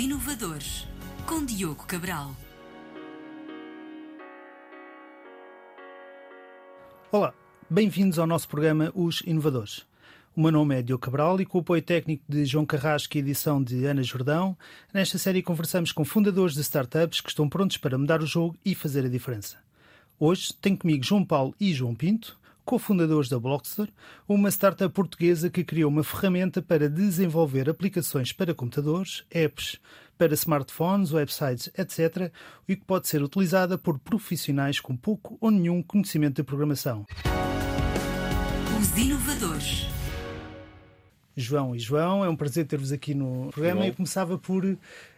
Inovadores, com Diogo Cabral. Olá, bem-vindos ao nosso programa Os Inovadores. O meu nome é Diogo Cabral e com o apoio técnico de João Carrasco e edição de Ana Jordão, nesta série conversamos com fundadores de startups que estão prontos para mudar o jogo e fazer a diferença. Hoje tenho comigo João Paulo e João Pinto, cofundadores da Blockster, uma startup portuguesa que criou uma ferramenta para desenvolver aplicações para computadores, apps para smartphones, websites, etc., e que pode ser utilizada por profissionais com pouco ou nenhum conhecimento de programação. Os Inovadores. João e João, é um prazer ter-vos aqui no programa. Eu começava por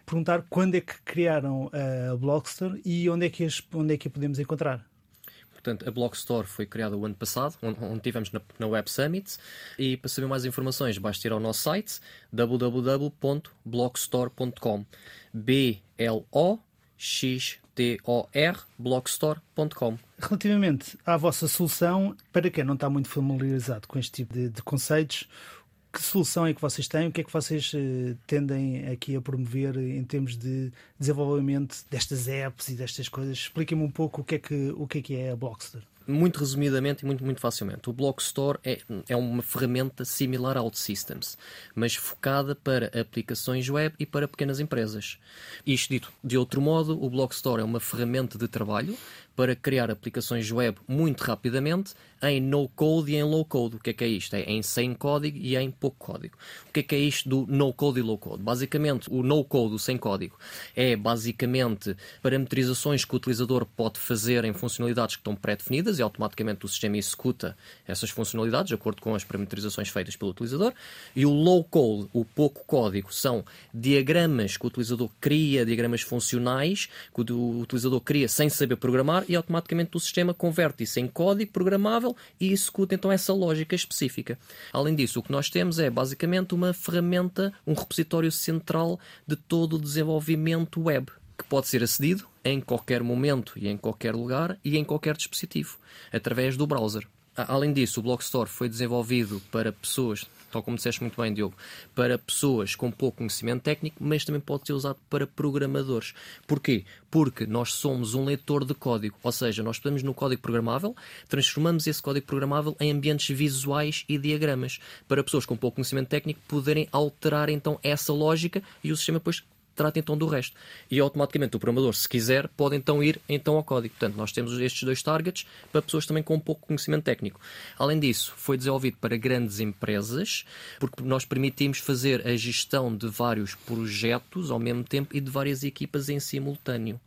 perguntar quando é que criaram a Blockster e onde é que, as, onde é que a podemos encontrar. Portanto, a Blockstore foi criada o ano passado, onde, tivemos na, na, Web Summit. E para saber mais informações, basta ir ao nosso site www.blockstore.com. B-L-O-X-T-O-R, blockstore.com. Relativamente à vossa solução, para quem não está muito familiarizado com este tipo de, de conceitos, que solução é que vocês têm? O que é que vocês uh, tendem aqui a promover em termos de desenvolvimento destas apps e destas coisas? Expliquem-me um pouco o que é que, o que, é, que é a Blockster. Muito resumidamente e muito, muito facilmente, o Blockstore é, é uma ferramenta similar ao OutSystems, mas focada para aplicações web e para pequenas empresas. Isto dito de outro modo, o Blockstore é uma ferramenta de trabalho para criar aplicações web muito rapidamente em no-code e em low-code. O que é que é isto? É em sem código e em pouco código. O que é que é isto do no-code e low-code? Basicamente, o no-code, o sem código, é basicamente parametrizações que o utilizador pode fazer em funcionalidades que estão pré-definidas e automaticamente o sistema executa essas funcionalidades de acordo com as parametrizações feitas pelo utilizador. E o low-code, o pouco código, são diagramas que o utilizador cria, diagramas funcionais que o utilizador cria sem saber programar e automaticamente o sistema converte isso em código programável e executa então essa lógica específica. Além disso, o que nós temos é basicamente uma ferramenta, um repositório central de todo o desenvolvimento web, que pode ser acedido em qualquer momento e em qualquer lugar e em qualquer dispositivo, através do browser. Além disso, o Blockstore foi desenvolvido para pessoas tal como disseste muito bem, Diogo, para pessoas com pouco conhecimento técnico, mas também pode ser usado para programadores. Porquê? Porque nós somos um leitor de código, ou seja, nós podemos no código programável, transformamos esse código programável em ambientes visuais e diagramas, para pessoas com pouco conhecimento técnico poderem alterar então essa lógica e o sistema depois trata então do resto. E automaticamente o programador, se quiser, pode então ir então ao código. Portanto, nós temos estes dois targets para pessoas também com pouco conhecimento técnico. Além disso, foi desenvolvido para grandes empresas, porque nós permitimos fazer a gestão de vários projetos ao mesmo tempo e de várias equipas em simultâneo.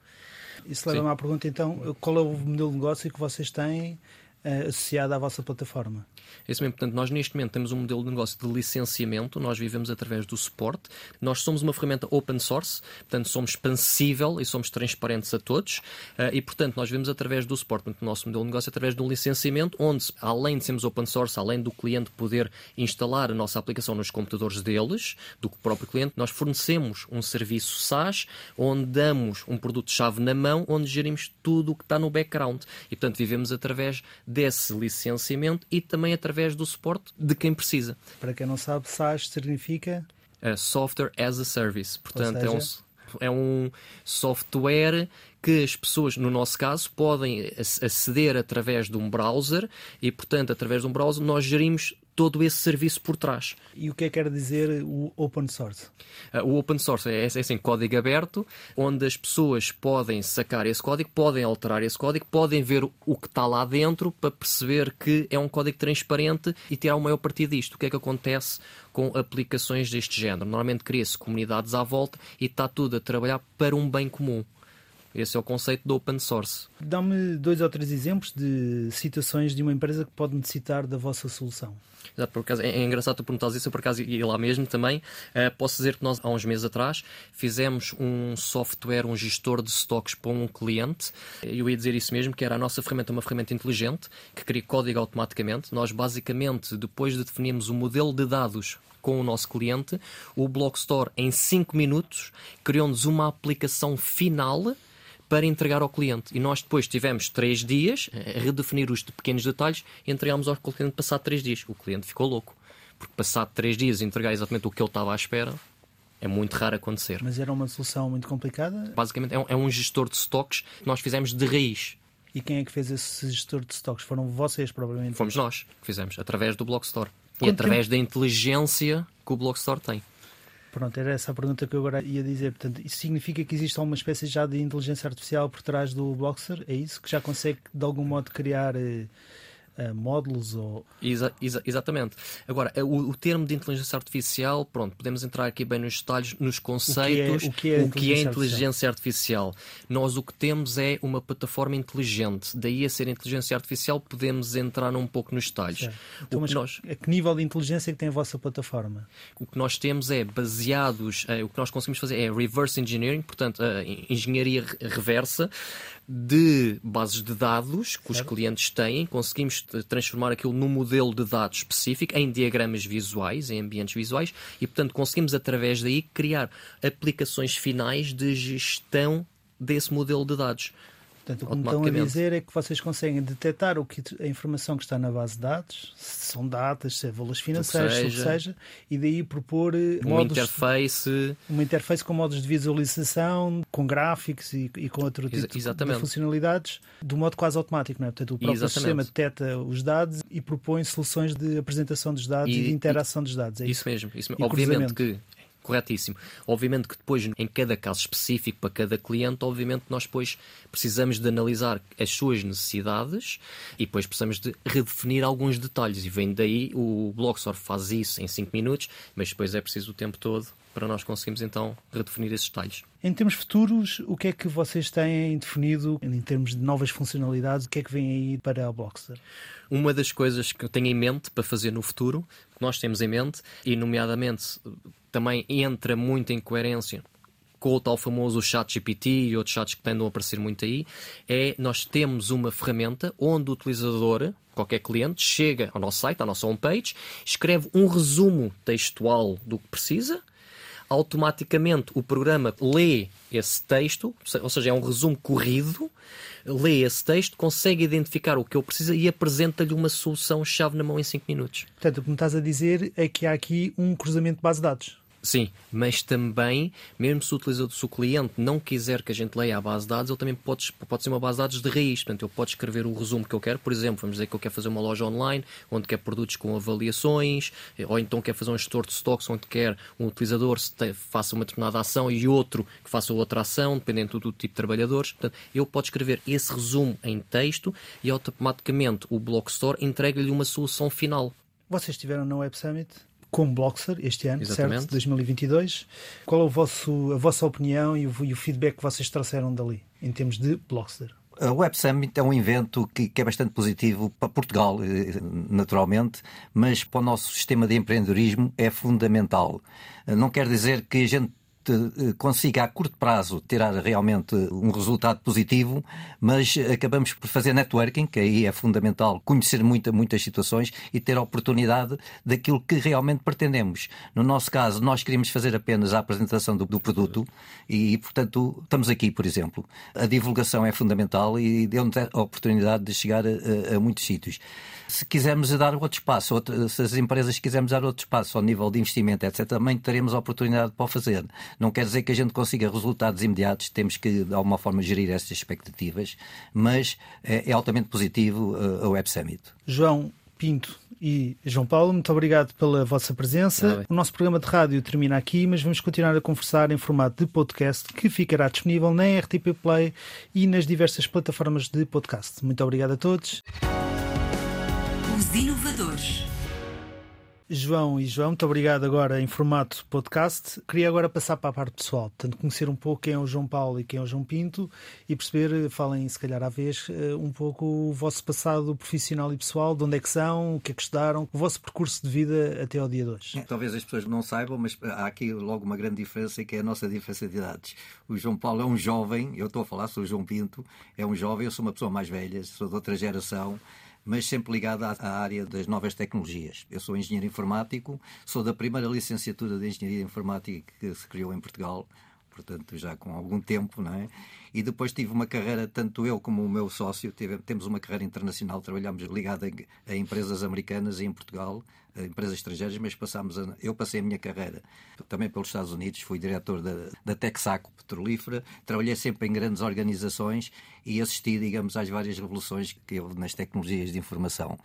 Isso leva-me à pergunta então, qual é o modelo de negócio que vocês têm uh, associada à vossa plataforma. É isso mesmo. Portanto, nós neste momento temos um modelo de negócio de licenciamento, nós vivemos através do suporte. Nós somos uma ferramenta open source, portanto, somos expansível e somos transparentes a todos. Uh, e, portanto, nós vivemos através do suporte. Portanto, o nosso modelo de negócio é através de um licenciamento, onde, além de sermos open source, além do cliente poder instalar a nossa aplicação nos computadores deles, do próprio cliente, nós fornecemos um serviço SaaS, onde damos um produto-chave na mão, onde gerimos tudo o que está no background. E, portanto, vivemos através desse licenciamento e também através do suporte de quem precisa. Para quem não sabe, SaaS significa uh, Software as a Service. Portanto, seja... é, um, é um software que as pessoas, no nosso caso, podem aceder através de um browser e, portanto, através de um browser, nós gerimos todo esse serviço por trás. E o que é que quer dizer o open source? Uh, o open source é, é assim, código aberto, onde as pessoas podem sacar esse código, podem alterar esse código, podem ver o que está lá dentro para perceber que é um código transparente e tirar o maior partido disto. O que é que acontece com aplicações deste género? Normalmente cria-se comunidades à volta e está tudo a trabalhar para um bem comum. Esse é o conceito do open source. Dá-me dois ou três exemplos de situações de uma empresa que pode necessitar da vossa solução. Exato, por acaso, é, é engraçado tu perguntares isso, eu por acaso ia lá mesmo também. Uh, posso dizer que nós, há uns meses atrás, fizemos um software, um gestor de stocks para um cliente. Eu ia dizer isso mesmo, que era a nossa ferramenta, uma ferramenta inteligente, que cria código automaticamente. Nós, basicamente, depois de definirmos o modelo de dados com o nosso cliente, o Blockstore, em 5 minutos, criou-nos uma aplicação final para entregar ao cliente. E nós depois tivemos três dias a redefinir os pequenos detalhes e entregámos ao cliente passado três dias. O cliente ficou louco, porque passado três dias entregar exatamente o que ele estava à espera. É muito raro acontecer. Mas era uma solução muito complicada? Basicamente é um, é um gestor de stocks que nós fizemos de raiz. E quem é que fez esse gestor de stocks? Foram vocês, provavelmente? Fomos nós que fizemos, através do Blockstore. E através tempo? da inteligência que o Blockstore tem. Pronto, era essa a pergunta que eu agora ia dizer. Portanto, isso significa que existe alguma espécie já de inteligência artificial por trás do Blockster? É isso? Que já consegue, de algum modo, criar eh, uh, módulos ou... Exa exa exatamente. Agora, eh, o, o, termo de inteligência artificial, pronto, podemos entrar aqui bem nos detalhes, nos conceitos, o que é, o que é, o que é inteligência artificial? artificial? Nós o que temos é uma plataforma inteligente, daí a ser inteligência artificial podemos entrar um pouco nos detalhes. Então, mas nós... a que nível de inteligência é que tem a vossa plataforma? O que nós temos é baseados, é, o que nós conseguimos fazer é reverse engineering, portanto, a engenharia reversa, de bases de dados que os clientes têm, conseguimos transformar aquilo num modelo de dados específico, em diagramas visuais, em ambientes visuais, e portanto conseguimos através daí criar aplicações finais de gestão desse modelo de dados. Portanto, o que me estão a dizer é que vocês conseguem detectar o que, a informação que está na base de dados, se são datas, se é valores financeiros, o que seja, e daí propor eh, uma modos, interface. Uma interface com modos de visualização, com gráficos e, e com outro tipo de funcionalidades, do modo quase automático, não é? Portanto, o próprio Exatamente. sistema detecta os dados e propõe soluções de apresentação dos dados e, e de interação e, dos dados. É isso, isso mesmo. Isso, obviamente que corretíssimo. Obviamente que depois, em cada caso específico para cada cliente, obviamente nós depois precisamos de analisar as suas necessidades e depois precisamos de redefinir alguns detalhes. E vem daí, o Blogsor faz isso em 5 minutos, mas depois é preciso o tempo todo para nós conseguirmos então redefinir esses detalhes. Em termos futuros, o que é que vocês têm definido em termos de novas funcionalidades? O que é que vem aí para a Blockster? Uma das coisas que eu tenho em mente para fazer no futuro, que nós temos em mente, e nomeadamente também entra muito em coerência com o tal famoso chat GPT e outros chats que tendem a aparecer muito aí, é nós temos uma ferramenta onde o utilizador, qualquer cliente, chega ao nosso site, à nossa homepage, escreve um resumo textual do que precisa, automaticamente o programa lê esse texto, ou seja, é um resumo corrido, lê esse texto, consegue identificar o que eu preciso e apresenta-lhe uma solução-chave na mão em 5 minutos. Portanto, o que me estás a dizer é que há aqui um cruzamento de base de dados. Sim, mas também, mesmo se o utilizador, se o cliente não quiser que a gente leia a base de dados, ele também pode, pode ser uma base de dados de raiz. Portanto, ele pode escrever o resumo que eu quero. Por exemplo, vamos dizer que eu quero fazer uma loja online onde quer produtos com avaliações, ou então quer fazer um gestor de stocks onde quer um utilizador que faça uma determinada ação e outro que faça outra ação, dependendo do tipo de trabalhadores. Portanto, ele pode escrever esse resumo em texto e automaticamente o Blockstore entrega-lhe uma solução final. Vocês estiveram na Web Summit? Como Blockster este ano, Exatamente. certo? 2022. Qual é o vosso, a vossa opinião e o, e o feedback que vocês trouxeram dali, em termos de Blockster? A Web Summit é um evento que, que, é bastante positivo para Portugal, eh, naturalmente, mas para o nosso sistema de empreendedorismo é fundamental. Não quer dizer que a gente consiga a curto prazo tirar realmente um resultado positivo, mas acabamos por fazer networking, que aí é fundamental conhecer muita, muitas situações e ter a oportunidade daquilo que realmente pretendemos. No nosso caso, nós queríamos fazer apenas a apresentação do, do produto e, portanto, estamos aqui, por exemplo. A divulgação é fundamental e deu-nos a oportunidade de chegar a, a, a muitos sítios. Se quisermos dar outro espaço, outro, se as empresas quisermos dar outro espaço ao nível de investimento, etc., também teremos a oportunidade para o fazer. Não quer dizer que a gente consiga resultados imediatos, temos que, de alguma forma, gerir estas expectativas, mas é, é altamente positivo uh, a Web Summit. João Pinto e João Paulo, muito obrigado pela vossa presença. Ah, o nosso programa de rádio termina aqui, mas vamos continuar a conversar em formato de podcast que ficará disponível na RTP Play e nas diversas plataformas de podcast. Muito obrigado a todos. Os inovadores. João e João, muito obrigado agora em formato podcast. Queria agora passar para a parte pessoal, portanto, conhecer um pouco quem é o João Paulo e quem é o João Pinto e perceber, falem se calhar à vez, eh, um pouco o vosso passado profissional e pessoal, de onde é que são, o que é que estudaram, o vosso percurso de vida até ao dia de hoje. Talvez as pessoas não saibam, mas há aqui logo uma grande diferença que é a nossa diferença de idades. O João Paulo é um jovem, eu estou a falar, sou o João Pinto, é um jovem, eu sou uma pessoa mais velha, sou de outra geração mas sempre ligado à, área das novas tecnologias. Eu sou engenheiro informático, sou da primeira licenciatura de engenharia informática que se criou em Portugal, portanto já com algum tempo, não é? E depois tive uma carreira, tanto eu como o meu sócio, tive, temos uma carreira internacional, trabalhamos ligada a, a, empresas americanas e em Portugal, empresas estrangeiras, mas passámos a, eu passei a minha carreira também pelos Estados Unidos, fui diretor da, da Texaco Petrolífera, trabalhei sempre em grandes organizações e assisti, digamos, às várias revoluções que houve nas tecnologias de informação.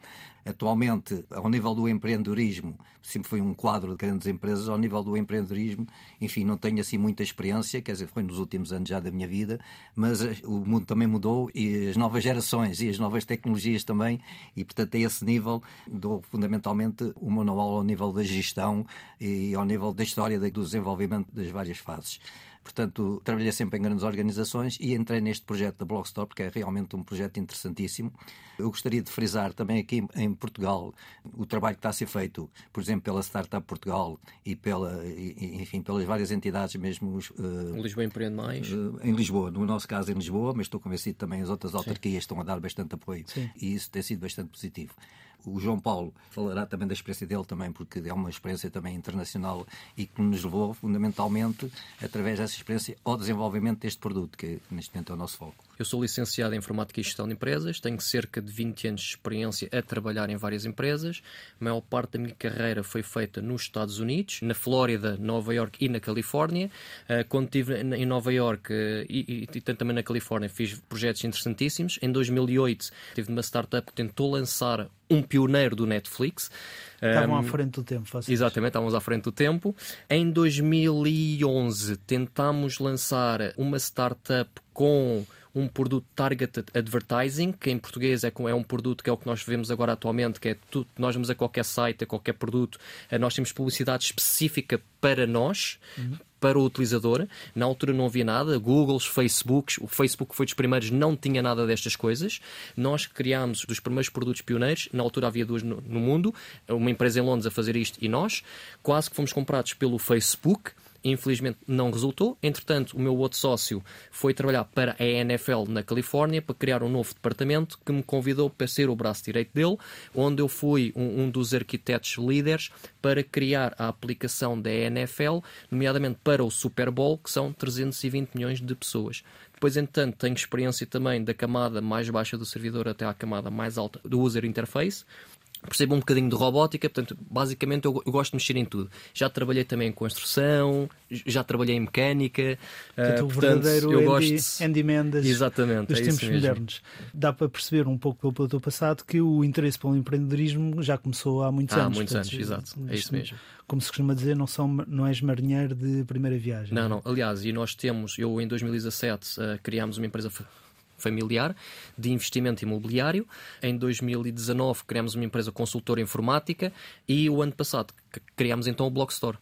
Atualmente, ao nível do empreendedorismo, sempre foi um quadro de grandes empresas, ao nível do empreendedorismo, enfim, não tenho assim muita experiência, quer dizer, foi nos últimos anos já da minha vida, mas eh, o mundo também mudou e as novas gerações e as novas tecnologias também, e portanto a esse nível dou fundamentalmente o manual ao nível da gestão e ao nível da história do desenvolvimento das várias fases. Portanto, trabalhei sempre em grandes organizações e entrei neste projeto da Blockstore, porque é realmente um projeto interessantíssimo. Eu gostaria de frisar também aqui em Portugal o trabalho que está a ser feito, por exemplo, pela Startup Portugal e pela, enfim, pelas várias entidades mesmo. Uh, Lisboa Empreende Mais. Uh, em Lisboa, no nosso caso em Lisboa, mas estou convencido também as outras autarquias Sim. estão a dar bastante apoio Sim. e isso tem sido bastante positivo. O João Paulo falará também da experiência dele também, porque é uma experiência também internacional e que nos levou fundamentalmente, através dessa experiência, ao desenvolvimento deste produto, que neste momento é o nosso foco. Eu sou licenciado em Informática e Gestão de Empresas, tenho cerca de 20 anos de experiência a trabalhar em várias empresas. A maior parte da minha carreira foi feita nos Estados Unidos, na Flórida, Nova York e na Califórnia. Eh, quando estive em Nova York eh, e, e, e também na Califórnia, fiz projetos interessantíssimos. Em 2008, tive uma startup que tentou lançar um pioneiro do Netflix. Estavam um, à frente do tempo. Vocês. Exatamente, estávamos à frente do tempo. Em 2011 tentámos lançar uma startup com um produto targeted advertising, que em português é, é um produto que é o que nós vemos agora atualmente, que é tudo, nós vamos a qualquer site, a qualquer produto, eh, nós temos publicidade específica para nós, uhum. para o utilizador. Na altura não havia nada, Google, Facebook, o Facebook foi dos primeiros, não tinha nada destas coisas. Nós criámos dos primeiros produtos pioneiros, na altura havia duas no, no mundo, uma empresa em Londres a fazer isto e nós, quase que fomos comprados pelo Facebook Infelizmente não resultou. Entretanto, o meu outro sócio foi trabalhar para a NFL na Califórnia para criar um novo departamento que me convidou para ser o braço direito dele, onde eu fui um, um dos arquitetos líderes para criar a aplicação da NFL, nomeadamente para o Super Bowl, que são 320 milhões de pessoas. Depois, entretanto, tenho experiência também da camada mais baixa do servidor até à camada mais alta do user interface percebo um bocadinho de robótica, portanto, basicamente eu, eu, gosto de mexer em tudo. Já trabalhei também em construção, já trabalhei em mecânica. Que uh, portanto, verdadeiro eu Andy, gosto... handyman das, Exatamente, dos é tempos modernos. Dá para perceber um pouco pelo teu passado que o interesse pelo empreendedorismo já começou há muitos há anos. Há muitos portanto, anos, exato. É isso mesmo. Como se costuma dizer, não, são, não és marinheiro de primeira viagem. Não, não. Aliás, e nós temos, eu em 2017 uh, criámos uma empresa familiar de investimento imobiliário. Em 2019 criamos uma empresa consultora informática e o ano passado criámos então o Blockstore.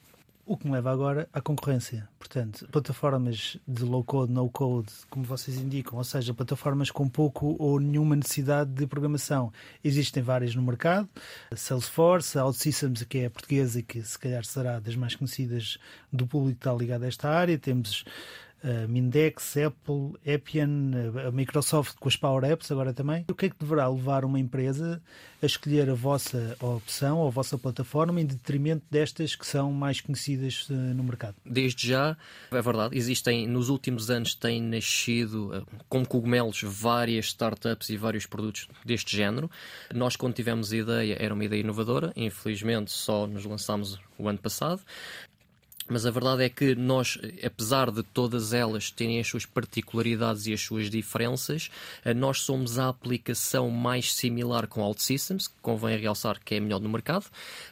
O que me leva agora à concorrência. Portanto, plataformas de low code, no code, como vocês indicam, ou seja, plataformas com pouco ou nenhuma necessidade de programação. Existem várias no mercado. Salesforce, OutSystems, que é a portuguesa e que se calhar será das mais conhecidas do público que está ligado a esta área. Temos a Mindex, Apple, Appian, a Microsoft com as Power Apps agora também. O que é que deverá levar uma empresa a escolher a vossa opção ou a vossa plataforma em detrimento destas que são mais conhecidas eh, no mercado? Desde já, é verdade, existem, nos últimos anos têm nascido eh, como cogumelos várias startups e vários produtos deste género. Nós, quando tivemos a ideia, era uma ideia inovadora, infelizmente só nos lançámos o ano passado. Mas a verdade é que nós, apesar de todas elas terem as suas particularidades e as suas diferenças, eh, nós somos a aplicação mais similar com OutSystems, que convém realçar que é a melhor no mercado,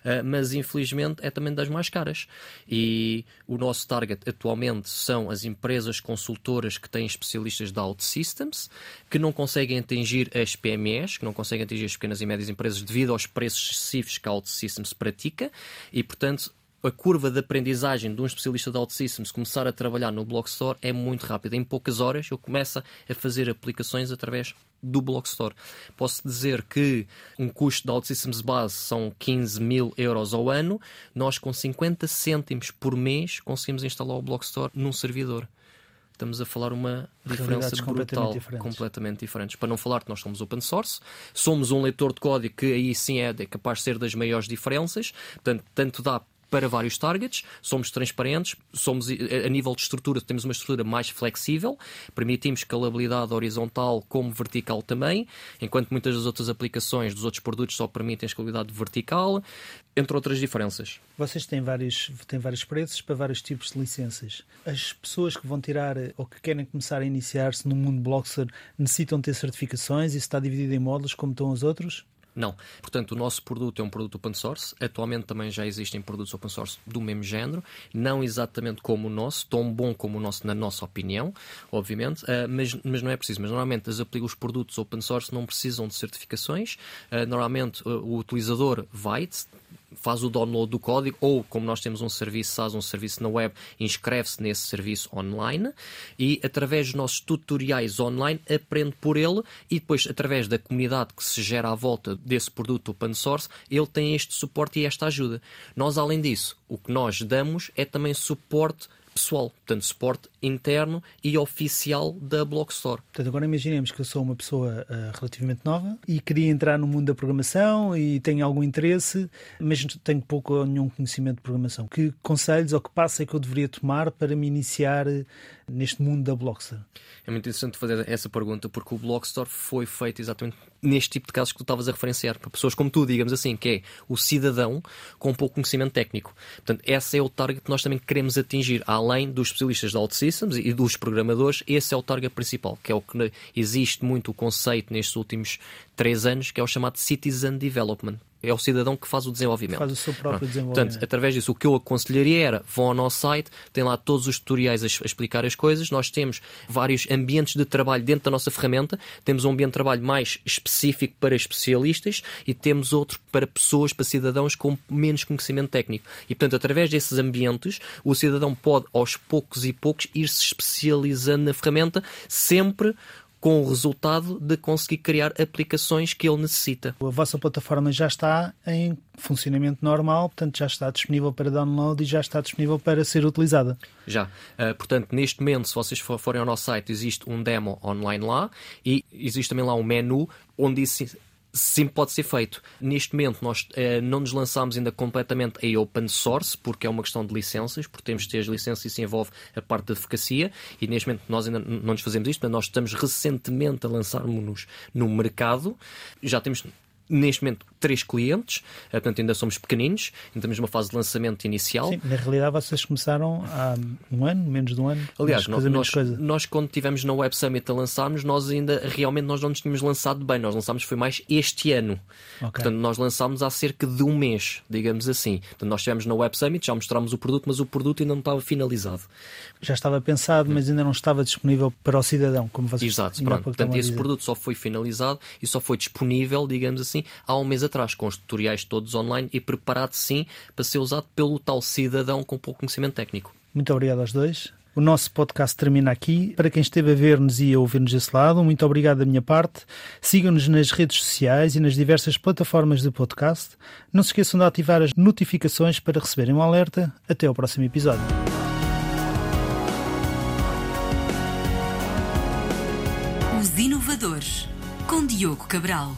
eh, mas infelizmente é também das mais caras. E o nosso target atualmente são as empresas consultoras que têm especialistas da OutSystems, que não conseguem atingir as PMEs, que não conseguem atingir as pequenas e médias empresas devido aos preços excessivos que a OutSystems pratica, e portanto a curva de aprendizagem de um especialista de OutSystems começar a trabalhar no Blockstore é muito rápida. Em poucas horas eu começo a fazer aplicações através do Blockstore. Posso dizer que um custo de OutSystems base são 15 mil euros ao ano. Nós, com 50 cêntimos por mês, conseguimos instalar o Blockstore num servidor. Estamos a falar uma diferença brutal, completamente diferentes. completamente diferentes. Para não falar que nós somos open source, somos um leitor de código que aí sim é capaz de ser das maiores diferenças, portanto, tanto dá para vários targets, somos transparentes, somos a nível de estrutura, temos uma estrutura mais flexível, permitimos escalabilidade horizontal como vertical também, enquanto muitas das outras aplicações dos outros produtos só permitem escalabilidade vertical. entre outras diferenças. Vocês têm vários, têm vários preços para vários tipos de licenças. As pessoas que vão tirar ou que querem começar a iniciar-se no mundo Blockster necessitam ter certificações e está dividido em módulos como estão os outros? Não. Portanto, o nosso produto é um produto open source. Atualmente também já existem produtos open source do mesmo género, não exatamente como o nosso, tão bom como o nosso, na nossa opinião, obviamente, uh, mas, mas não é preciso. Mas normalmente as, os produtos open source não precisam de certificações. Uh, normalmente uh, o utilizador vai faz o download do código ou, como nós temos um serviço SaaS, um serviço na web, inscreve-se nesse serviço online e, através dos nossos tutoriais online, aprende por ele e depois, através da comunidade que se gera à volta desse produto open source, ele tem este suporte e esta ajuda. Nós, além disso, o que nós damos é também suporte pessoal, portanto, suporte interno e oficial da Blockstore. Portanto, agora imaginemos que eu sou uma pessoa uh, relativamente nova e queria entrar no mundo da programação e tenho algum interesse, mas tenho pouco ou nenhum conhecimento de programação. Que conselhos ou que passos é que eu deveria tomar para me iniciar eh, neste mundo da Blockstore? É muito interessante fazer essa pergunta porque o Blockstore foi feito exatamente neste tipo de casos que tu estavas a referenciar, para pessoas como tu, digamos assim, que é o cidadão com pouco conhecimento técnico. Portanto, esse é o target que nós também queremos atingir, além dos especialistas de E dos programadores, esse é o target principal, que é o que existe muito o conceito nestes últimos três anos, que é o chamado Citizen Development é o cidadão que faz o desenvolvimento. Faz o seu próprio desenvolvimento. Portanto, através disso, o que eu aconselharia era vão ao nosso site, tem lá todos os tutoriais a, explicar as coisas. Nós temos vários ambientes de trabalho dentro da nossa ferramenta. Temos um ambiente de trabalho mais específico para especialistas e temos outro para pessoas, para cidadãos com menos conhecimento técnico. E, portanto, através desses ambientes, o cidadão pode, aos poucos e poucos, ir se especializando na ferramenta, sempre com o resultado de conseguir criar aplicações que ele necessita. A vossa plataforma já está em funcionamento normal, portanto já está disponível para download e já está disponível para ser utilizada. Já. Uh, portanto, neste momento, se vocês forem ao nosso site, existe um demo online lá e existe também lá um menu onde sim pode ser feito. Neste momento, nós eh, não nos lançamos ainda completamente em open source, porque é uma questão de licenças, porque temos de ter as licenças e isso envolve a parte da advocacia, e neste momento nós ainda não nos fazemos isto, mas nós estamos recentemente a lançarmos-nos no mercado. Já temos neste momento três clientes, eh, portanto ainda somos pequeninos, ainda estamos numa fase de lançamento inicial. Sim, na realidade vocês começaram há um ano, menos de um ano. Aliás, nós, nós, nós, quando estivemos na Web Summit a lançarmos, nós ainda realmente nós não nos tínhamos lançado bem, nós lançámos foi mais este ano. Okay. Portanto, nós lançámos há cerca de um mês, digamos assim. Portanto, nós estivemos na Web Summit, já mostramos o produto, mas o produto ainda não estava finalizado. Já estava pensado, mas ainda não estava disponível para o cidadão, como vocês Exato, pronto. Portanto, esse produto só foi finalizado e só foi disponível, digamos assim, há um mês atrás, com os tutoriais todos online e preparado sim para ser usado pelo tal cidadão com pouco conhecimento técnico. Muito obrigado aos dois. O nosso podcast termina aqui. Para quem esteve a ver-nos e a ouvir-nos desse lado, muito obrigado da minha parte. Sigam-nos nas redes sociais e nas diversas plataformas de podcast. Não se esqueçam de ativar as notificações para receberem um alerta. Até ao próximo episódio. Os Inovadores, com Diogo Cabral.